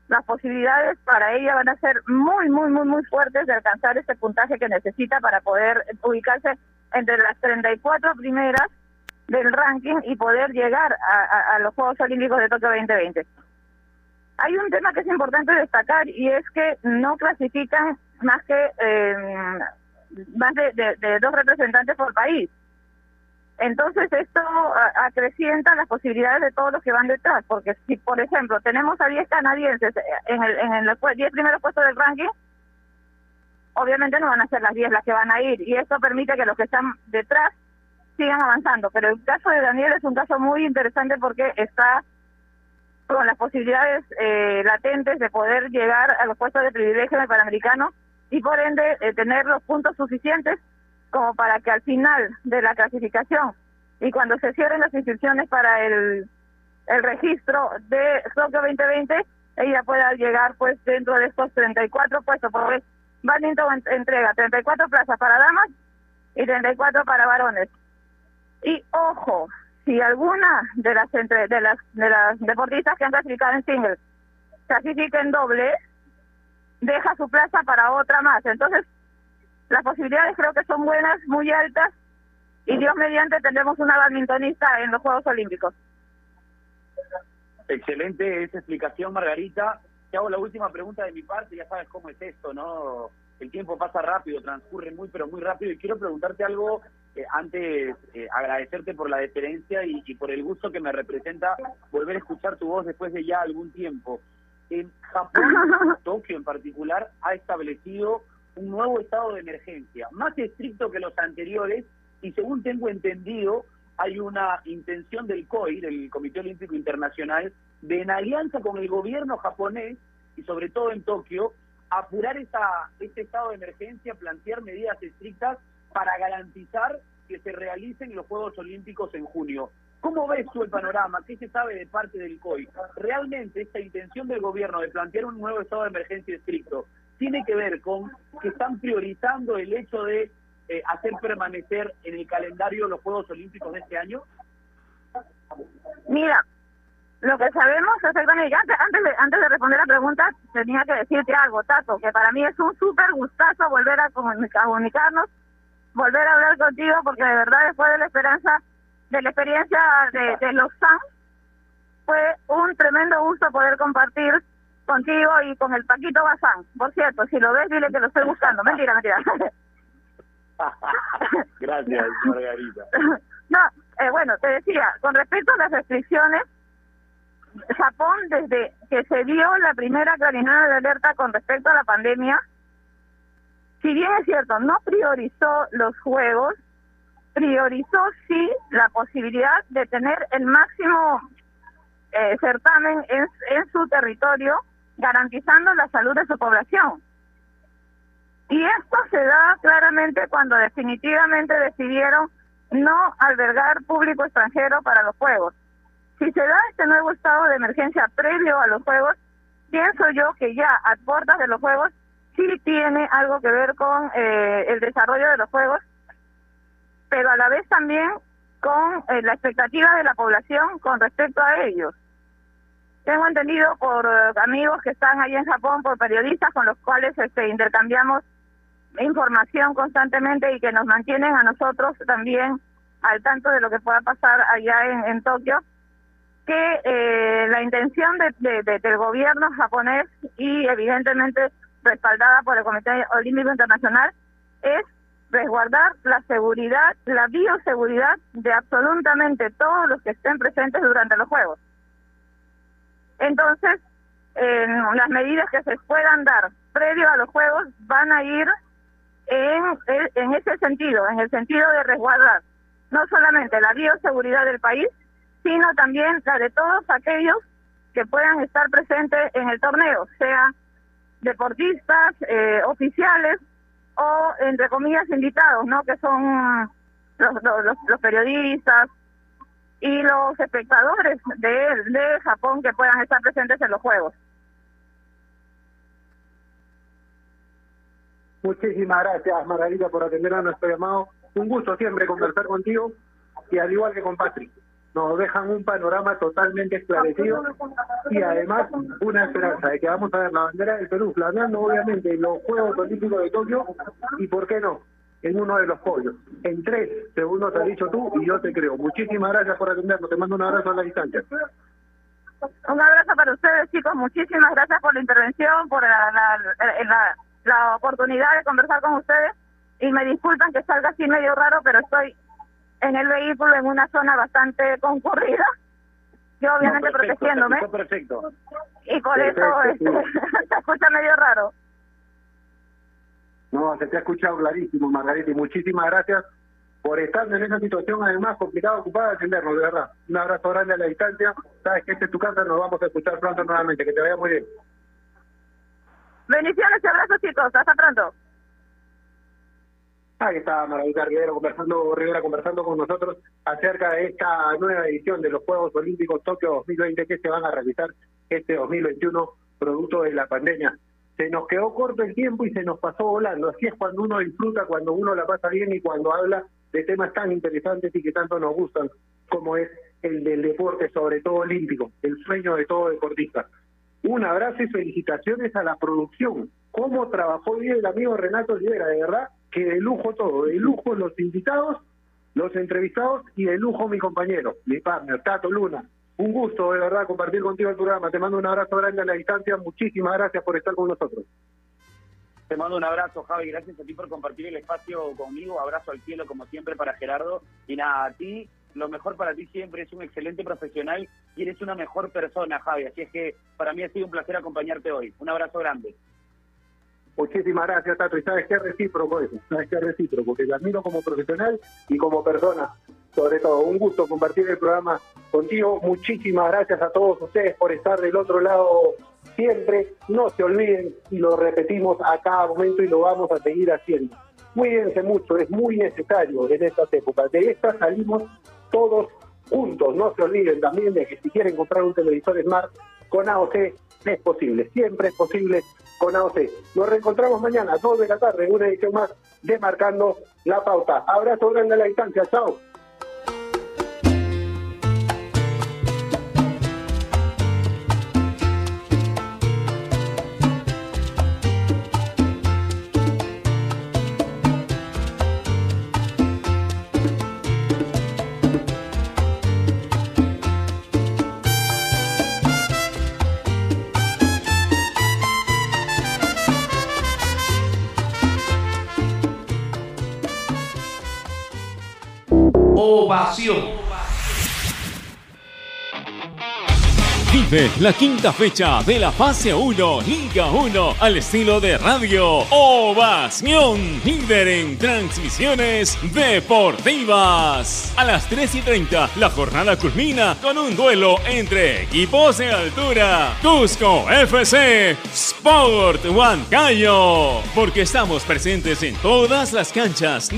las posibilidades para ella van a ser muy, muy, muy, muy fuertes de alcanzar ese puntaje que necesita para poder ubicarse entre las 34 primeras del ranking y poder llegar a, a- a los Juegos Olímpicos de Tokio 2020. Hay un tema que es importante destacar y es que no clasifican más que eh, más de, de- dos representantes por país. Entonces esto acrecienta las posibilidades de todos los que van detrás, porque si por ejemplo tenemos a 10 canadienses en el en el 10 primeros puestos del ranking, obviamente no van a ser las 10 las que van a ir y esto permite que los que están detrás sigan avanzando. Pero el caso de Daniel es un caso muy interesante porque está con las posibilidades eh, latentes de poder llegar a los puestos de privilegio en el Panamericano y por ende eh, tener los puntos suficientes como para que al final de la clasificación y cuando se cierren las inscripciones para el, el registro de Tokio 2020 ella pueda llegar pues dentro de estos 34 puestos. Porque Badminton en- entrega 34 plazas para damas y 34 para varones. Y ojo si alguna de las entre de las de las deportistas que han clasificado en singles clasifica en doble deja su plaza para otra más entonces las posibilidades creo que son buenas muy altas y Dios mediante tendremos una badmintonista en los Juegos Olímpicos Excelente esa explicación, Margarita. Te hago la última pregunta de mi parte, ya sabes cómo es esto, ¿no? El tiempo pasa rápido, transcurre muy, pero muy rápido. Y quiero preguntarte algo, eh, antes eh, agradecerte por la deferencia y, y por el gusto que me representa volver a escuchar tu voz después de ya algún tiempo. En Japón, Tokio en particular, ha establecido un nuevo estado de emergencia, más estricto que los anteriores, y según tengo entendido, hay una intención del COI, del Comité Olímpico Internacional, de en alianza con el gobierno japonés y sobre todo en Tokio, apurar esta, este estado de emergencia, plantear medidas estrictas para garantizar que se realicen los Juegos Olímpicos en junio. ¿Cómo ves tú el panorama? ¿Qué se sabe de parte del COI? ¿Realmente esta intención del gobierno de plantear un nuevo estado de emergencia estricto tiene que ver con que están priorizando el hecho de eh, hacer permanecer en el calendario los Juegos Olímpicos de este año? Mira, lo que sabemos exactamente, antes, antes, de, antes de responder la pregunta, tenía que decirte algo, Tato, que para mí es un súper gustazo volver a comunica- a comunicarnos, volver a hablar contigo, porque de verdad después de la esperanza, de la experiencia de, de los SAN, fue un tremendo gusto poder compartir contigo y con el Paquito Bazán. Por cierto, si lo ves, dile que lo estoy buscando. Mentira, mentira. Gracias, Margarita. No, eh, bueno, te decía, con respecto a las restricciones, Japón, desde que se dio la primera clarinada de alerta con respecto a la pandemia, si bien es cierto, no priorizó los juegos, priorizó sí la posibilidad de tener el máximo eh, certamen en, en su territorio, garantizando la salud de su población. Y esto se da claramente cuando definitivamente decidieron no albergar público extranjero para los Juegos. Si se da este nuevo estado de emergencia previo a los Juegos, pienso yo que ya a puertas de los Juegos sí tiene algo que ver con eh, el desarrollo de los Juegos, pero a la vez también con eh, la expectativa de la población con respecto a ellos. Tengo entendido por eh, amigos que están ahí en Japón, por periodistas con los cuales este, intercambiamos información constantemente y que nos mantienen a nosotros también al tanto de lo que pueda pasar allá en, en Tokio, que eh, la intención de, de- del gobierno japonés y evidentemente respaldada por el Comité Olímpico Internacional es resguardar la seguridad, la bioseguridad de absolutamente todos los que estén presentes durante los Juegos. Entonces, eh, las medidas que se puedan dar previo a los Juegos van a ir en, en ese sentido, en el sentido de resguardar no solamente la bioseguridad del país, sino también la de todos aquellos que puedan estar presentes en el torneo, sea deportistas, eh, oficiales o, entre comillas, invitados, ¿no? Que son los, periodistas y los espectadores de, de Japón que puedan estar presentes en los Juegos. Muchísimas gracias, Margarita, por atender a nuestro llamado. Un gusto siempre conversar contigo y al igual que con Patrick. Nos dejan un panorama totalmente esclarecido y además una esperanza de que vamos a ver la bandera del Perú flameando obviamente en los Juegos Olímpicos de Tokio y, ¿por qué no?, en uno de los podios. En tres, según nos has dicho tú, y yo te creo. Muchísimas gracias por atendernos. Te mando un abrazo a la distancia. Un abrazo para ustedes, chicos. Muchísimas gracias por la intervención, por la, la, la- la oportunidad de conversar con ustedes. Y me disculpan que salga así medio raro, pero estoy en el vehículo en una zona bastante concurrida. Yo obviamente No, perfecto, protegiéndome. Perfecto. Y por eso este, se escucha medio raro. No, se te ha escuchado clarísimo, Margarita, y muchísimas gracias por estar en esa situación, además complicada, ocupada de atendernos, de verdad. Un abrazo grande a la distancia. Sabes que esta es tu casa, nos vamos a escuchar pronto nuevamente. Que te vaya muy bien. Bendiciones y abrazos, chicos. Hasta pronto. Ahí está Margarita Rivera conversando, Rivera conversando con nosotros acerca de esta nueva edición de los Juegos Olímpicos Tokio 2020 que se van a realizar este 2021 producto de la pandemia. Se nos quedó corto el tiempo y se nos pasó volando. Así es cuando uno disfruta, cuando uno la pasa bien y cuando habla de temas tan interesantes y que tanto nos gustan, como es el del deporte, sobre todo olímpico, el sueño de todo deportista. Un abrazo y felicitaciones a la producción. ¿Cómo trabajó bien el amigo Renato Rivera? De verdad que de lujo todo. De lujo los invitados, los entrevistados y de lujo mi compañero, mi partner, Tato Luna. Un gusto, de verdad, compartir contigo el programa. Te mando un abrazo grande a la distancia. Muchísimas gracias por estar con nosotros. Te mando un abrazo, Javi. Gracias a ti por compartir el espacio conmigo. Abrazo al cielo, como siempre, para Gerardo. Y nada, a ti, lo mejor para ti siempre. Es un excelente profesional y eres una mejor persona, Javi. Así es que para mí ha sido un placer acompañarte hoy. Un abrazo grande. Muchísimas gracias, Tato. Y sabes que es recíproco eso. Sabes que es recíproco, porque te admiro como profesional y como persona. Sobre todo, un gusto compartir el programa contigo. Muchísimas gracias a todos ustedes por estar del otro lado siempre. No se olviden, y lo repetimos a cada momento y lo vamos a seguir haciendo. Cuídense mucho, es muy necesario en estas épocas. De estas salimos todos juntos. No se olviden también de que si quieren comprar un televisor Smart con AOC es posible, siempre es posible con AOC. Nos reencontramos mañana a 2 de la tarde una edición más de Marcando la Pauta. Abrazo grande a la distancia, chao. Ovación. Vive la quinta fecha de la fase 1, Liga 1, al estilo de radio. Ovación, líder en transmisiones deportivas. A las 3 y 30, la jornada culmina con un duelo entre equipos de altura. Cusco FC, Sport Huancayo. Porque estamos presentes en todas las canchas.